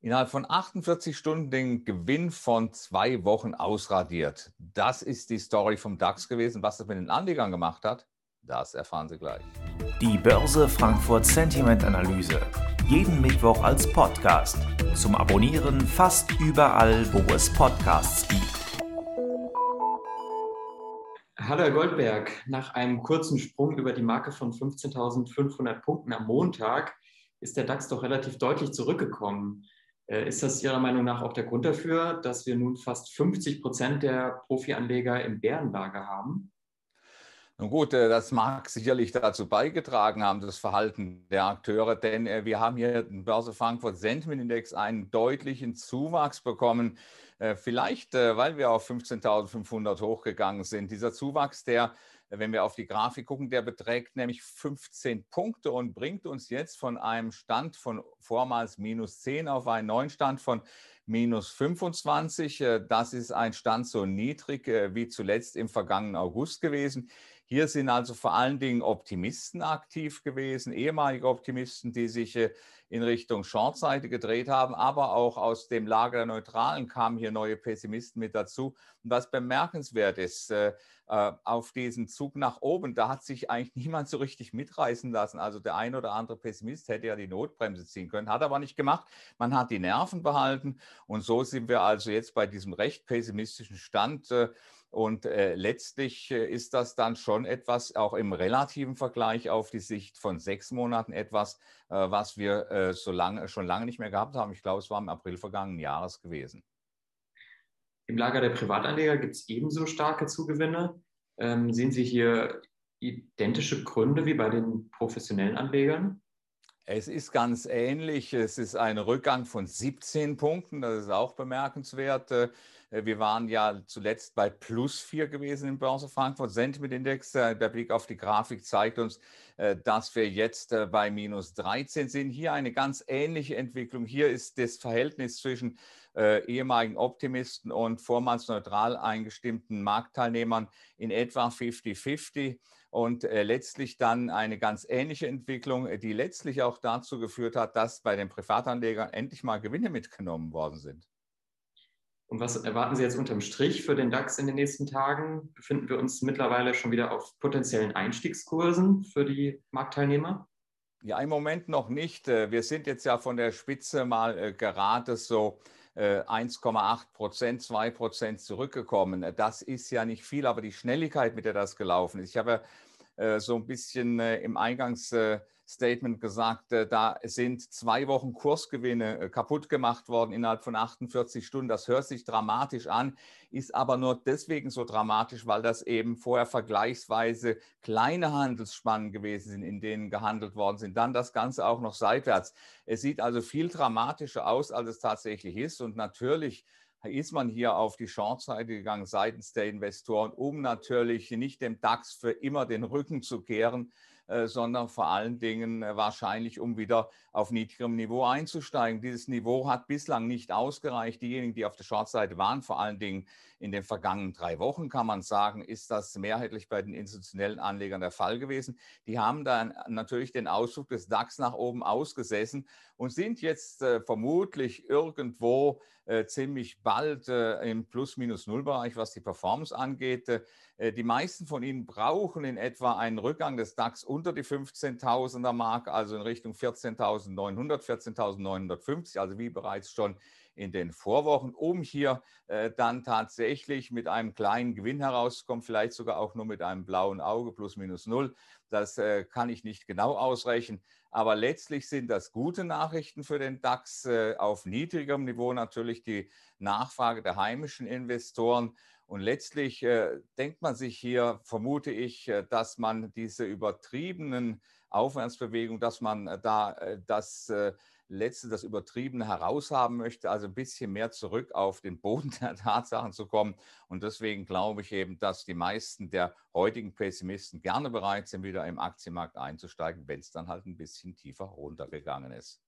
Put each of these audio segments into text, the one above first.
innerhalb von 48 Stunden den Gewinn von zwei Wochen ausradiert. Das ist die Story vom DAX gewesen. Was das mit den Anlegern gemacht hat, das erfahren Sie gleich. Die Börse Frankfurt Sentiment Analyse. Jeden Mittwoch als Podcast. Zum Abonnieren fast überall, wo es Podcasts gibt. Hallo Herr Goldberg, nach einem kurzen Sprung über die Marke von 15.500 Punkten am Montag ist der DAX doch relativ deutlich zurückgekommen. Äh, ist das Ihrer Meinung nach auch der Grund dafür, dass wir nun fast 50 Prozent der Profianleger im Bärenlager haben? Nun gut, äh, das mag sicherlich dazu beigetragen haben, das Verhalten der Akteure, denn äh, wir haben hier im Börse Frankfurt Sentiment Index einen deutlichen Zuwachs bekommen. Vielleicht, weil wir auf 15.500 hochgegangen sind. Dieser Zuwachs, der wenn wir auf die Grafik gucken, der beträgt nämlich 15 Punkte und bringt uns jetzt von einem Stand von vormals minus 10 auf einen neuen Stand von minus 25. Äh, das ist ein Stand so niedrig äh, wie zuletzt im vergangenen August gewesen. Hier sind also vor allen Dingen Optimisten aktiv gewesen, ehemalige Optimisten, die sich äh, in Richtung Shortseite gedreht haben, aber auch aus dem Lager der Neutralen kamen hier neue Pessimisten mit dazu. Und was bemerkenswert ist, auf diesen Zug nach oben, da hat sich eigentlich niemand so richtig mitreißen lassen. Also der ein oder andere Pessimist hätte ja die Notbremse ziehen können, hat aber nicht gemacht. Man hat die Nerven behalten und so sind wir also jetzt bei diesem recht pessimistischen Stand. Und äh, letztlich äh, ist das dann schon etwas, auch im relativen Vergleich auf die Sicht von sechs Monaten, etwas, äh, was wir äh, so lange, schon lange nicht mehr gehabt haben. Ich glaube, es war im April vergangenen Jahres gewesen. Im Lager der Privatanleger gibt es ebenso starke Zugewinne. Ähm, sehen Sie hier identische Gründe wie bei den professionellen Anlegern? Es ist ganz ähnlich. Es ist ein Rückgang von 17 Punkten. Das ist auch bemerkenswert. Äh, wir waren ja zuletzt bei plus 4 gewesen im Börse Frankfurt. Sentiment Index, äh, der Blick auf die Grafik zeigt uns, äh, dass wir jetzt bei minus 13 sind. Hier eine ganz ähnliche Entwicklung. Hier ist das Verhältnis zwischen ehemaligen Optimisten und vormals neutral eingestimmten Marktteilnehmern in etwa 50-50 und äh, letztlich dann eine ganz ähnliche Entwicklung, äh, die letztlich auch dazu geführt hat, dass bei den Privatanlegern endlich mal Gewinne mitgenommen worden sind. Und was erwarten Sie jetzt unterm Strich für den DAX in den nächsten Tagen? Befinden wir uns mittlerweile schon wieder auf potenziellen Einstiegskursen für die Marktteilnehmer? Ja, im Moment noch nicht. Äh, wir sind jetzt ja von der Spitze mal gerade so 1,8 Prozent, 2 Prozent zurückgekommen. Das ist ja nicht viel, aber die Schnelligkeit, mit der das gelaufen ist. Ich habe äh, so ein bisschen äh, im Eingangsstatement gesagt, äh, da sind zwei Wochen Kursgewinne kaputt gemacht worden innerhalb von 48 Stunden. Das hört sich dramatisch an, ist aber nur deswegen so dramatisch, weil das eben vorher vergleichsweise kleine Handelsspannen gewesen sind, in denen gehandelt worden sind. Dann das Ganze auch noch seitwärts. Es sieht also viel dramatischer aus, als es tatsächlich ist. Und natürlich ist man hier auf die Short-Seite gegangen seitens der Investoren, um natürlich nicht dem DAX für immer den Rücken zu kehren, sondern vor allen Dingen äh, wahrscheinlich, um wieder auf niedrigem Niveau einzusteigen. Dieses Niveau hat bislang nicht ausgereicht. Diejenigen, die auf der Short-Seite waren, vor allen Dingen in den vergangenen drei Wochen, kann man sagen, ist das mehrheitlich bei den institutionellen Anlegern der Fall gewesen. Die haben dann natürlich den Ausflug des DAX nach oben ausgesessen und sind jetzt äh, vermutlich irgendwo äh, ziemlich bald äh, im Plus-Minus-Null-Bereich, was die Performance angeht. Äh, die meisten von Ihnen brauchen in etwa einen Rückgang des DAX unter die 15.000er Marke, also in Richtung 14.900, 14.950, also wie bereits schon in den Vorwochen, um hier äh, dann tatsächlich mit einem kleinen Gewinn herauszukommen, vielleicht sogar auch nur mit einem blauen Auge plus minus null. Das äh, kann ich nicht genau ausrechnen. Aber letztlich sind das gute Nachrichten für den DAX. Äh, auf niedrigem Niveau natürlich die Nachfrage der heimischen Investoren. Und letztlich äh, denkt man sich hier, vermute ich, äh, dass man diese übertriebenen Aufwärtsbewegungen, dass man äh, da äh, das äh, Letzte, das Übertriebene heraushaben möchte, also ein bisschen mehr zurück auf den Boden der Tatsachen zu kommen. Und deswegen glaube ich eben, dass die meisten der heutigen Pessimisten gerne bereit sind, wieder im Aktienmarkt einzusteigen, wenn es dann halt ein bisschen tiefer runtergegangen ist.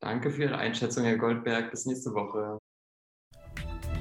Danke für Ihre Einschätzung, Herr Goldberg. Bis nächste Woche.